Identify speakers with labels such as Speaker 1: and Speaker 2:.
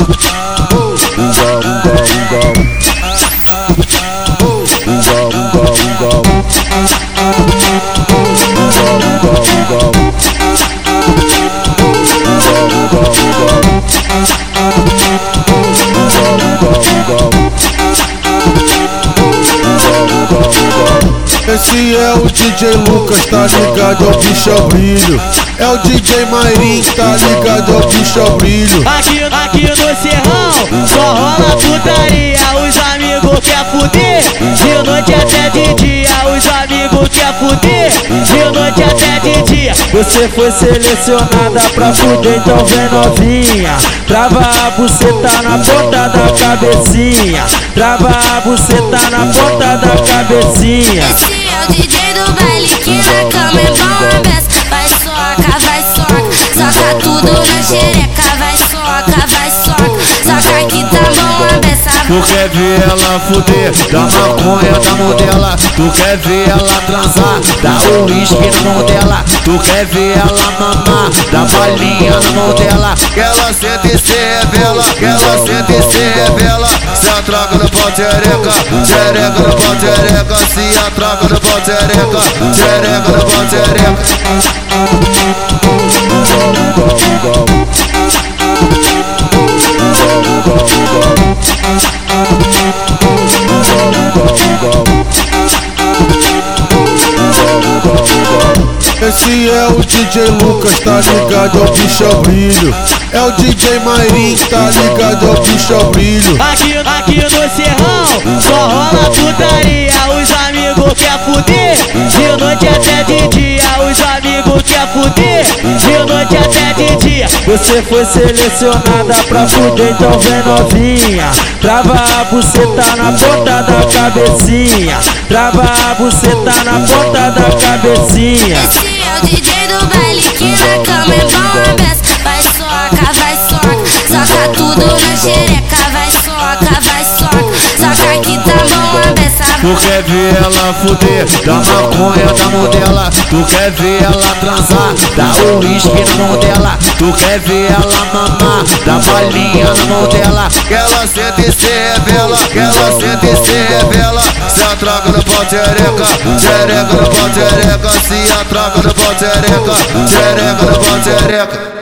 Speaker 1: 我 Esse é o DJ Lucas, tá ligado ao bicho ao brilho. É o DJ Mairim, tá ligado ao bicho ao brilho.
Speaker 2: Aqui, aqui no Serrão, só rola putaria. Os amigos quer fuder, de noite até de dia. Os amigos quer fuder, de noite até de dia.
Speaker 3: Você foi selecionada pra fuder, então vem novinha. Trava a buceta na ponta da cabecinha. Trava a buceta na ponta da cabecinha.
Speaker 4: Do baile que na cama é bom a beça. Vai soca, vai soca, soca tudo na xereca. Vai soca, vai soca, soca que tá bom a beça.
Speaker 5: Tu quer ver ela fuder, da maconha da mão dela Tu quer ver ela transar, dá o uísque na mão dela Tu quer ver ela mamar, dá balinha na mão dela Que ela sente e se revela, que ela sente e se revela atraca no pau tereca, tereca no pau tereca Se atraca no pau tereca, tereca no pau tereca
Speaker 1: Esse é o DJ Lucas, tá ligado ao bicho ao brilho. É o DJ Mairim, tá ligado ao bicho ao brilho.
Speaker 2: Aqui, aqui no Serrão, só rola putaria. Os amigos quer fuder, de noite até de dia. Os amigos quer fuder, de noite até de dia.
Speaker 3: Você foi selecionada pra fuder, então vem novinha. Trava a buceta na ponta da cabecinha. Trava a buceta na ponta da cabecinha.
Speaker 4: Tudo na xereca. Vai soca, vai soca, soca que tá bom a beça.
Speaker 5: Tu quer ver ela fuder, da maconha da mão dela. Tu quer ver ela transar, dá o uísque na mão dela. Tu quer ver ela mamar, dá balinha na mão dela. Que ela sente e se revela, que ela sente e se revela. Se atraca no pau tereca, tereca no pau tereca Se atraca no pau tereca, tereca no pau tereca